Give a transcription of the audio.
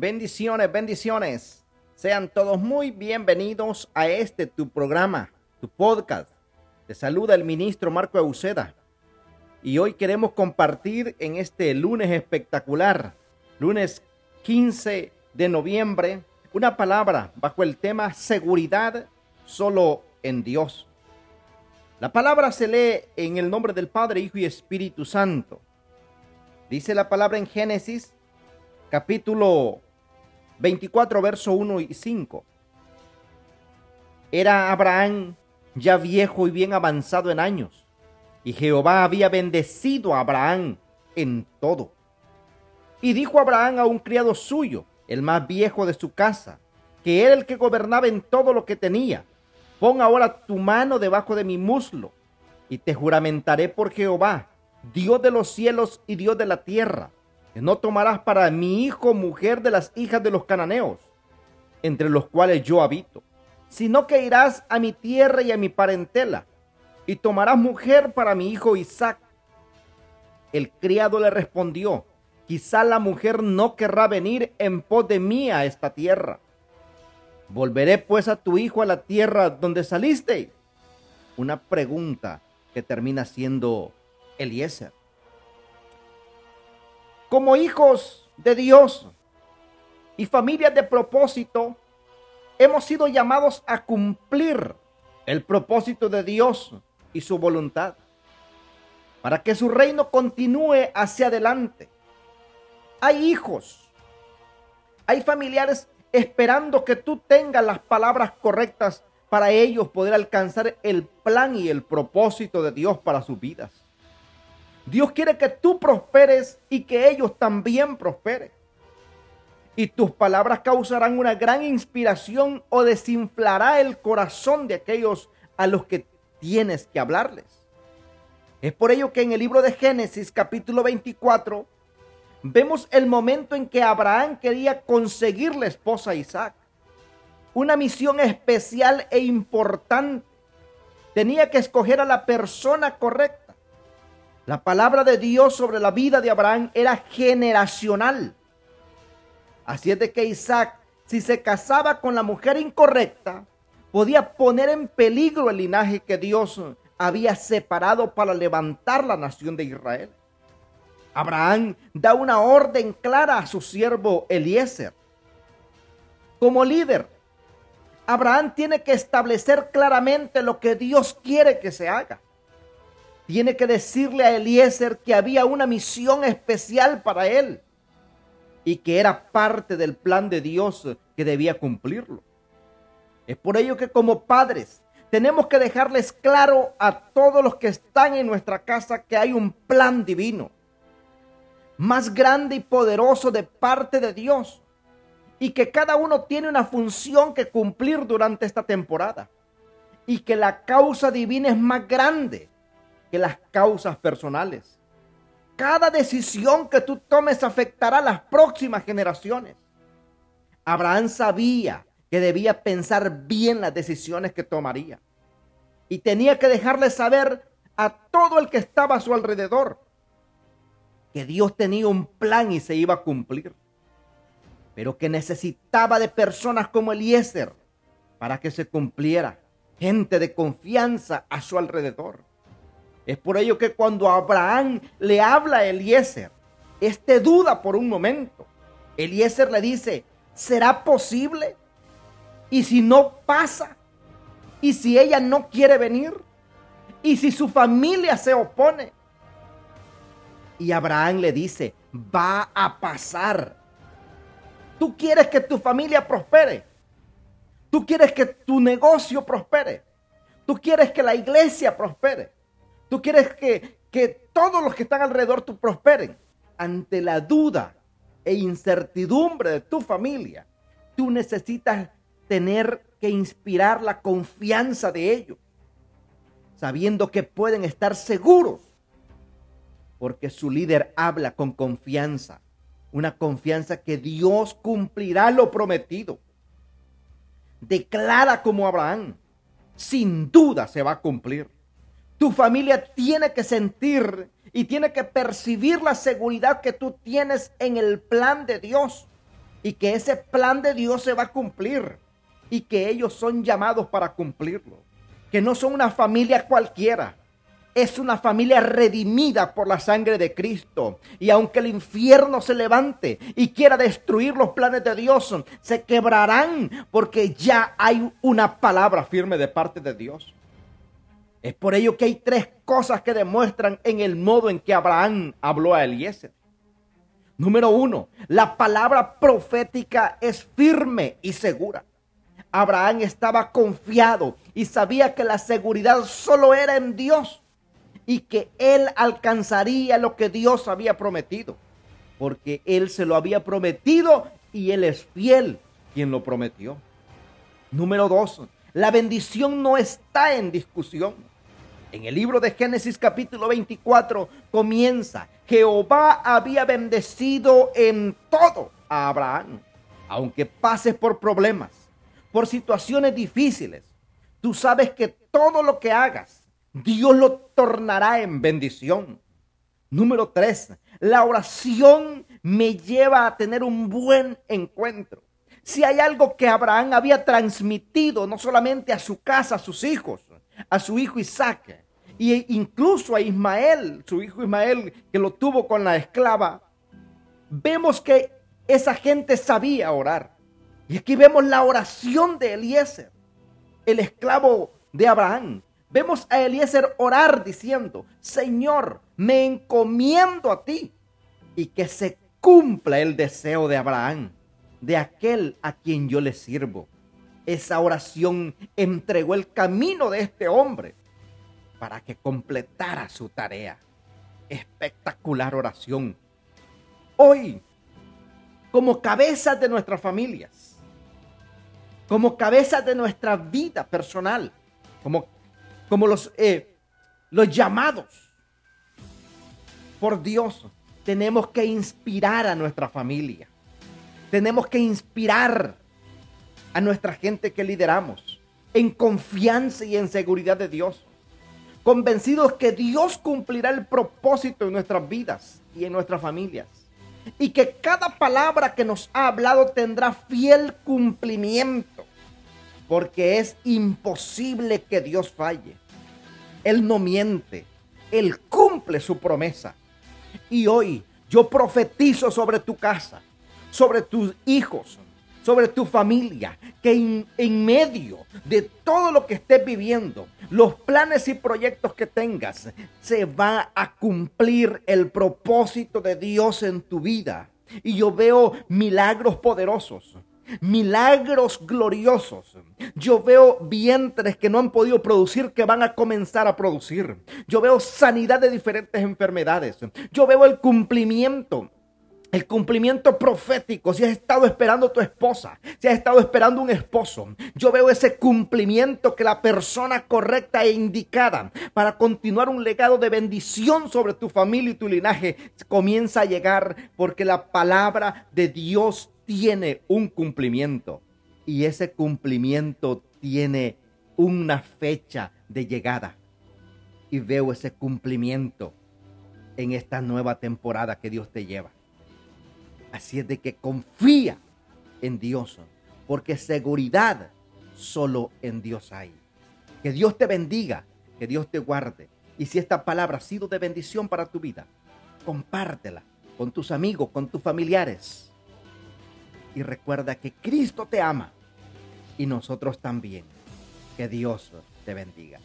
Bendiciones, bendiciones. Sean todos muy bienvenidos a este tu programa, tu podcast. Te saluda el ministro Marco Euseda. Y hoy queremos compartir en este lunes espectacular, lunes 15 de noviembre, una palabra bajo el tema seguridad solo en Dios. La palabra se lee en el nombre del Padre, Hijo y Espíritu Santo. Dice la palabra en Génesis capítulo 24, verso 1 y 5. Era Abraham ya viejo y bien avanzado en años, y Jehová había bendecido a Abraham en todo. Y dijo Abraham a un criado suyo, el más viejo de su casa, que era el que gobernaba en todo lo que tenía, pon ahora tu mano debajo de mi muslo, y te juramentaré por Jehová, Dios de los cielos y Dios de la tierra, no tomarás para mi hijo mujer de las hijas de los cananeos, entre los cuales yo habito, sino que irás a mi tierra y a mi parentela, y tomarás mujer para mi hijo Isaac. El criado le respondió, quizá la mujer no querrá venir en pos de mí a esta tierra. ¿Volveré pues a tu hijo a la tierra donde saliste? Una pregunta que termina siendo Eliezer como hijos de Dios y familias de propósito, hemos sido llamados a cumplir el propósito de Dios y su voluntad, para que su reino continúe hacia adelante. Hay hijos, hay familiares esperando que tú tengas las palabras correctas para ellos poder alcanzar el plan y el propósito de Dios para sus vidas. Dios quiere que tú prosperes y que ellos también prosperen. Y tus palabras causarán una gran inspiración o desinflará el corazón de aquellos a los que tienes que hablarles. Es por ello que en el libro de Génesis capítulo 24 vemos el momento en que Abraham quería conseguir la esposa a Isaac. Una misión especial e importante. Tenía que escoger a la persona correcta. La palabra de Dios sobre la vida de Abraham era generacional. Así es de que Isaac, si se casaba con la mujer incorrecta, podía poner en peligro el linaje que Dios había separado para levantar la nación de Israel. Abraham da una orden clara a su siervo Eliezer. Como líder, Abraham tiene que establecer claramente lo que Dios quiere que se haga tiene que decirle a Eliezer que había una misión especial para él y que era parte del plan de Dios que debía cumplirlo. Es por ello que como padres tenemos que dejarles claro a todos los que están en nuestra casa que hay un plan divino, más grande y poderoso de parte de Dios, y que cada uno tiene una función que cumplir durante esta temporada, y que la causa divina es más grande que las causas personales. Cada decisión que tú tomes afectará a las próximas generaciones. Abraham sabía que debía pensar bien las decisiones que tomaría. Y tenía que dejarle saber a todo el que estaba a su alrededor que Dios tenía un plan y se iba a cumplir. Pero que necesitaba de personas como Eliezer para que se cumpliera. Gente de confianza a su alrededor. Es por ello que cuando Abraham le habla a Eliezer, este duda por un momento. Eliezer le dice, ¿será posible? ¿Y si no pasa? ¿Y si ella no quiere venir? ¿Y si su familia se opone? Y Abraham le dice, va a pasar. Tú quieres que tu familia prospere. Tú quieres que tu negocio prospere. Tú quieres que la iglesia prospere. Tú quieres que, que todos los que están alrededor tú prosperen. Ante la duda e incertidumbre de tu familia, tú necesitas tener que inspirar la confianza de ellos, sabiendo que pueden estar seguros, porque su líder habla con confianza, una confianza que Dios cumplirá lo prometido. Declara como Abraham, sin duda se va a cumplir. Tu familia tiene que sentir y tiene que percibir la seguridad que tú tienes en el plan de Dios. y que ese plan de Dios se va a cumplir y que ellos son llamados para cumplirlo. Que no son una familia cualquiera, es una familia redimida por la sangre de Cristo. Y aunque el infierno se levante y quiera destruir los planes de Dios, se quebrarán porque ya hay una palabra firme de parte de Dios. Es por ello que hay tres cosas que demuestran en el modo en que Abraham habló a Eliezer. Número uno, la palabra profética es firme y segura. Abraham estaba confiado y sabía que la seguridad solo era en Dios y que él alcanzaría lo que Dios había prometido, porque él se lo había prometido y él es fiel quien lo prometió. Número dos, la bendición no está en discusión. En el libro de Génesis capítulo 24 comienza, Jehová había bendecido en todo a Abraham, aunque pases por problemas, por situaciones difíciles. Tú sabes que todo lo que hagas Dios lo tornará en bendición. Número tres, la oración me lleva a tener un buen encuentro. Si hay algo que Abraham había transmitido no solamente a su casa, a sus hijos, a su hijo Isaac, e incluso a Ismael, su hijo Ismael, que lo tuvo con la esclava, vemos que esa gente sabía orar. Y aquí vemos la oración de Eliezer, el esclavo de Abraham, Vemos a Eliezer orar diciendo, Señor, me encomiendo a ti y que se cumpla el deseo de Abraham, de aquel a quien yo le sirvo. Esa oración entregó el camino de este hombre para que completara su tarea. Espectacular oración. Hoy, como cabezas de nuestras familias, como cabezas de nuestra vida personal, como como los, eh, los llamados por Dios. Tenemos que inspirar a nuestra familia. Tenemos que inspirar a nuestra gente que lideramos en confianza y en seguridad de Dios. Convencidos que Dios cumplirá el propósito en nuestras vidas y en nuestras familias. Y que cada palabra que nos ha hablado tendrá fiel cumplimiento. Porque es imposible que Dios falle. Él no miente. Él cumple su promesa. Y hoy yo profetizo sobre tu casa, sobre tus hijos, sobre tu familia, que en, medio de todo lo que estés viviendo, los planes y proyectos que tengas, se va a cumplir el propósito de Dios en tu vida. Y yo veo milagros poderosos milagros gloriosos. Yo veo vientres que no han podido producir que van a comenzar a producir. Yo veo sanidad de diferentes enfermedades. Yo veo el cumplimiento el cumplimiento profético, si has estado esperando tu esposa, si has estado esperando un esposo, yo veo ese cumplimiento que la persona correcta e indicada para continuar un legado de bendición sobre tu familia y tu linaje comienza a llegar porque la palabra de Dios tiene un cumplimiento y ese cumplimiento tiene una fecha de llegada. Y veo ese cumplimiento en esta nueva temporada que Dios te lleva. Así es de que confía en Dios, porque seguridad solo en Dios hay. Que Dios te bendiga, que Dios te guarde. Y si esta palabra ha sido de bendición para tu vida, compártela con tus amigos, con tus familiares y recuerda que Cristo te ama y nosotros también. Que Dios te bendiga.